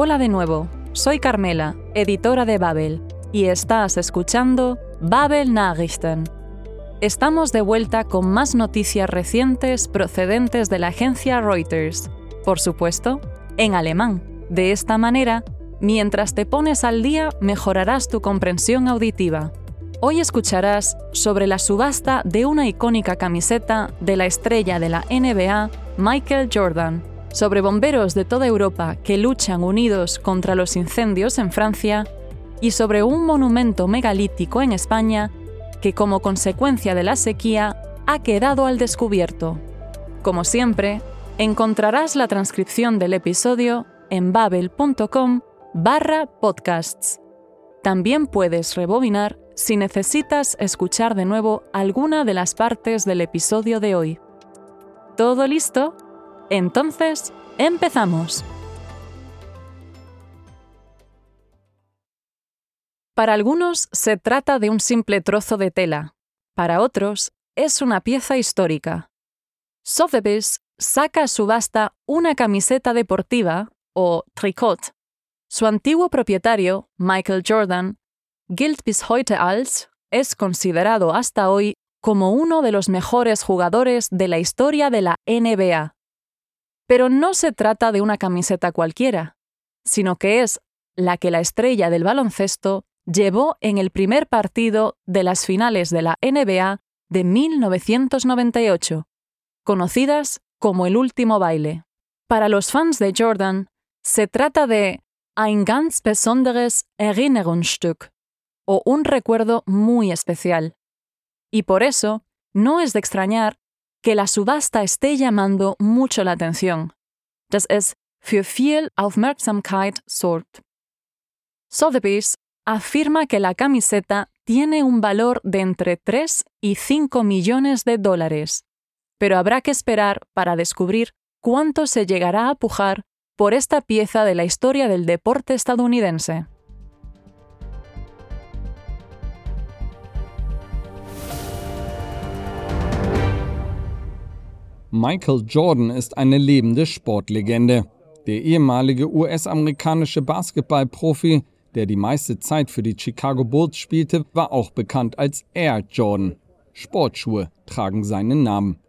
Hola de nuevo, soy Carmela, editora de Babel, y estás escuchando Babel Nachrichten. Estamos de vuelta con más noticias recientes procedentes de la agencia Reuters, por supuesto, en alemán. De esta manera, mientras te pones al día, mejorarás tu comprensión auditiva. Hoy escucharás sobre la subasta de una icónica camiseta de la estrella de la NBA, Michael Jordan, sobre bomberos de toda Europa que luchan unidos contra los incendios en Francia y sobre un monumento megalítico en España que como consecuencia de la sequía ha quedado al descubierto. Como siempre, encontrarás la transcripción del episodio en babel.com barra podcasts. También puedes rebobinar si necesitas escuchar de nuevo alguna de las partes del episodio de hoy. ¿Todo listo? Entonces, empezamos. Para algunos se trata de un simple trozo de tela, para otros es una pieza histórica. Sotheby's saca a subasta una camiseta deportiva, o tricot. Su antiguo propietario, Michael Jordan, gilt bis heute als, es considerado hasta hoy como uno de los mejores jugadores de la historia de la NBA. Pero no se trata de una camiseta cualquiera, sino que es la que la estrella del baloncesto llevó en el primer partido de las finales de la NBA de 1998, conocidas como el último baile. Para los fans de Jordan, se trata de ein ganz besonderes Erinnerungsstück, o un recuerdo muy especial. Y por eso, no es de extrañar que la subasta esté llamando mucho la atención, dass es für viel Aufmerksamkeit sorgt. Sotheby's afirma que la camiseta tiene un valor de entre 3 y 5 millones de dólares, pero habrá que esperar para descubrir cuánto se llegará a pujar por esta pieza de la historia del deporte estadounidense. Michael Jordan ist eine lebende Sportlegende. Der ehemalige US-amerikanische Basketballprofi, der die meiste Zeit für die Chicago Bulls spielte, war auch bekannt als Air Jordan. Sportschuhe tragen seinen Namen.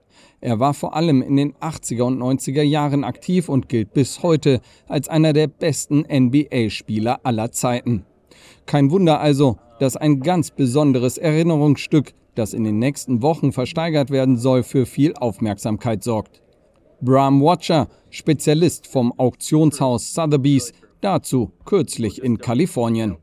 Er war vor allem in den 80er und 90er Jahren aktiv und gilt bis heute als einer der besten NBA-Spieler aller Zeiten. Kein Wunder also, dass ein ganz besonderes Erinnerungsstück das in den nächsten Wochen versteigert werden soll, für viel Aufmerksamkeit sorgt. Bram Watcher, Spezialist vom Auktionshaus Sotheby's, dazu kürzlich in Kalifornien.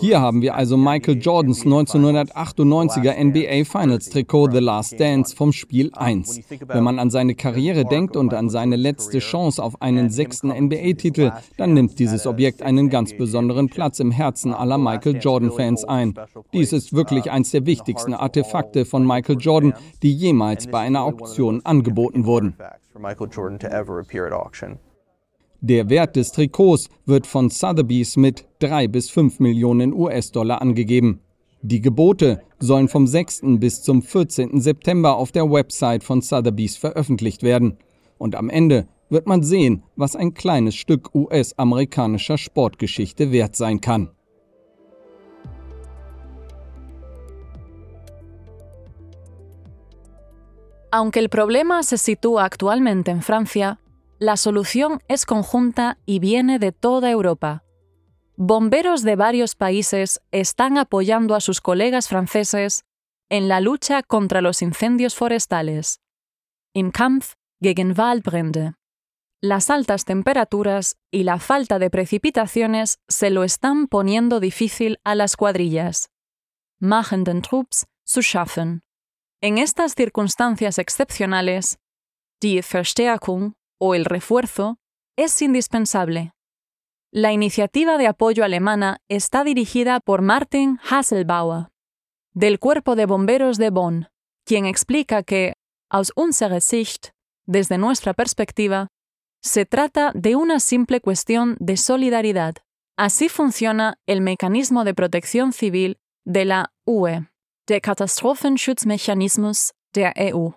Hier haben wir also Michael Jordans 1998er NBA Finals Trikot The Last Dance vom Spiel 1. Wenn man an seine Karriere denkt und an seine letzte Chance auf einen sechsten NBA-Titel, dann nimmt dieses Objekt einen ganz besonderen Platz im Herzen aller Michael Jordan-Fans ein. Dies ist wirklich eines der wichtigsten Artefakte von Michael Jordan, die jemals bei einer Auktion angeboten wurden. Der Wert des Trikots wird von Sotheby's mit 3 bis 5 Millionen US-Dollar angegeben. Die Gebote sollen vom 6. bis zum 14. September auf der Website von Sotheby's veröffentlicht werden. Und am Ende wird man sehen, was ein kleines Stück US-amerikanischer Sportgeschichte wert sein kann. Aunque el problema se sitúa actualmente en Francia, La solución es conjunta y viene de toda Europa. Bomberos de varios países están apoyando a sus colegas franceses en la lucha contra los incendios forestales. Im Kampf gegen Waldbrände. Las altas temperaturas y la falta de precipitaciones se lo están poniendo difícil a las cuadrillas. Machen den Trupps schaffen. En estas circunstancias excepcionales, die Verstärkung o el refuerzo es indispensable. La iniciativa de apoyo alemana está dirigida por Martin Hasselbauer, del Cuerpo de Bomberos de Bonn, quien explica que, aus unserer Sicht, desde nuestra perspectiva, se trata de una simple cuestión de solidaridad. Así funciona el mecanismo de protección civil de la UE, der Katastrophenschutzmechanismus der EU.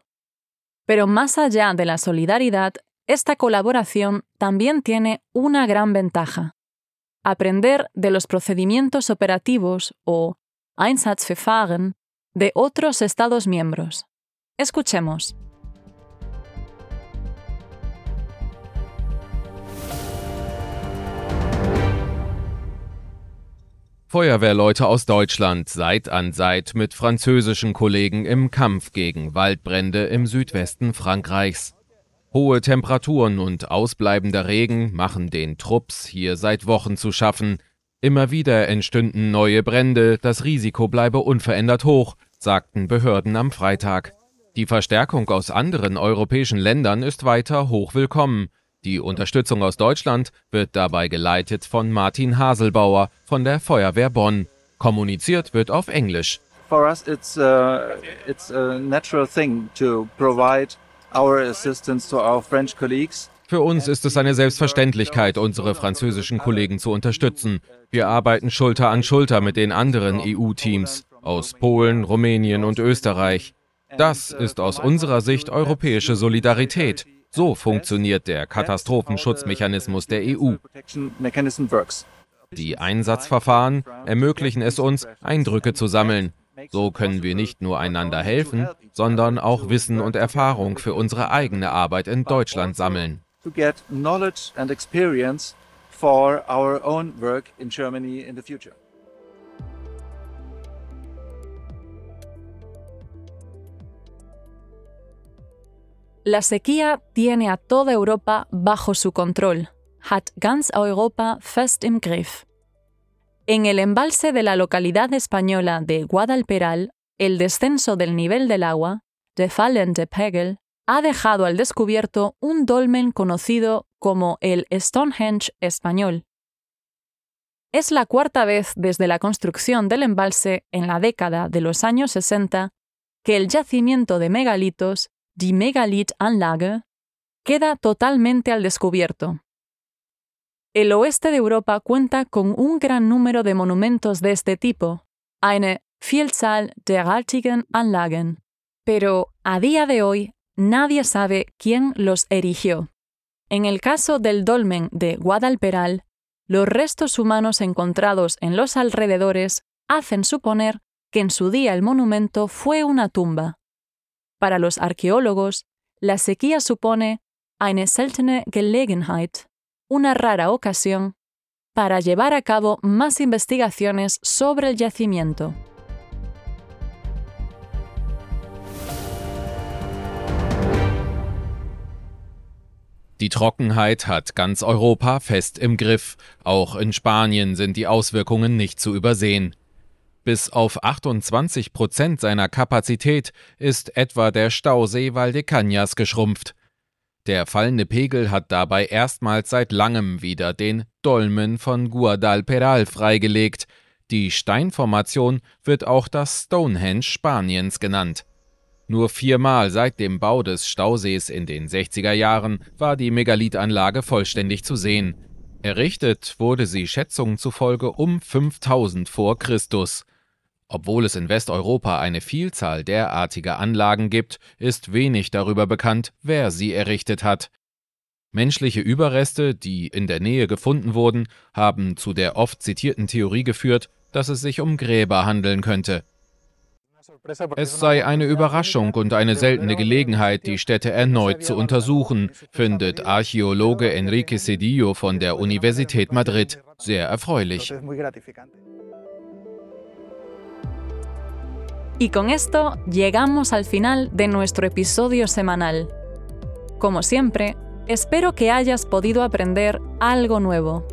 Pero más allá de la solidaridad esta colaboración también tiene una gran ventaja. Aprender de los procedimientos operativos o Einsatzverfahren de otros Estados miembros. Escuchemos. Feuerwehrleute aus Deutschland Seit an Seit mit französischen Kollegen im Kampf gegen Waldbrände im Südwesten Frankreichs. Hohe Temperaturen und ausbleibender Regen machen den Trupps hier seit Wochen zu schaffen. Immer wieder entstünden neue Brände, das Risiko bleibe unverändert hoch, sagten Behörden am Freitag. Die Verstärkung aus anderen europäischen Ländern ist weiter hoch willkommen. Die Unterstützung aus Deutschland wird dabei geleitet von Martin Haselbauer von der Feuerwehr Bonn. Kommuniziert wird auf Englisch. For us it's uh, it's a natural thing to provide Für uns ist es eine Selbstverständlichkeit, unsere französischen Kollegen zu unterstützen. Wir arbeiten Schulter an Schulter mit den anderen EU-Teams aus Polen, Rumänien und Österreich. Das ist aus unserer Sicht europäische Solidarität. So funktioniert der Katastrophenschutzmechanismus der EU. Die Einsatzverfahren ermöglichen es uns, Eindrücke zu sammeln. So können wir nicht nur einander helfen, sondern auch Wissen und Erfahrung für unsere eigene Arbeit in Deutschland sammeln. for our own work in Germany in the future. La sequía tiene a toda Europa bajo su control. Hat ganz Europa fest im Griff. En el embalse de la localidad española de Guadalperal, el descenso del nivel del agua, de Fallen de Pegel, ha dejado al descubierto un dolmen conocido como el Stonehenge español. Es la cuarta vez desde la construcción del embalse en la década de los años 60 que el yacimiento de megalitos die Megalith-Anlage, queda totalmente al descubierto. El oeste de Europa cuenta con un gran número de monumentos de este tipo, eine Vielzahl derartigen Anlagen, pero a día de hoy nadie sabe quién los erigió. En el caso del dolmen de Guadalperal, los restos humanos encontrados en los alrededores hacen suponer que en su día el monumento fue una tumba. Para los arqueólogos, la sequía supone eine seltene Gelegenheit, una rara ocasión, para llevar a cabo más investigaciones sobre el yacimiento. Die Trockenheit hat ganz Europa fest im Griff. Auch in Spanien sind die Auswirkungen nicht zu übersehen. Bis auf 28 Prozent seiner Kapazität ist etwa der Stausee Valdecañas geschrumpft. Der fallende Pegel hat dabei erstmals seit langem wieder den Dolmen von Guadalperal freigelegt. Die Steinformation wird auch das Stonehenge Spaniens genannt. Nur viermal seit dem Bau des Stausees in den 60er Jahren war die Megalithanlage vollständig zu sehen. Errichtet wurde sie Schätzungen zufolge um 5000 vor Christus. Obwohl es in Westeuropa eine Vielzahl derartiger Anlagen gibt, ist wenig darüber bekannt, wer sie errichtet hat. Menschliche Überreste, die in der Nähe gefunden wurden, haben zu der oft zitierten Theorie geführt, dass es sich um Gräber handeln könnte. Es sei eine Überraschung und eine seltene Gelegenheit, die Städte erneut zu untersuchen, findet Archäologe Enrique Cedillo von der Universität Madrid sehr erfreulich. Y con esto llegamos al final de nuestro episodio semanal. Como siempre, espero que hayas podido aprender algo nuevo.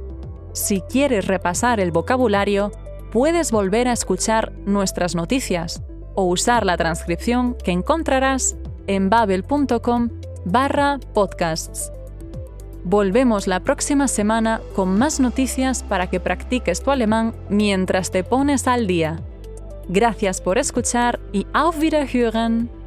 Si quieres repasar el vocabulario, puedes volver a escuchar nuestras noticias o usar la transcripción que encontrarás en babel.com barra podcasts. Volvemos la próxima semana con más noticias para que practiques tu alemán mientras te pones al día. Gracias por escuchar y auf Wiederhören.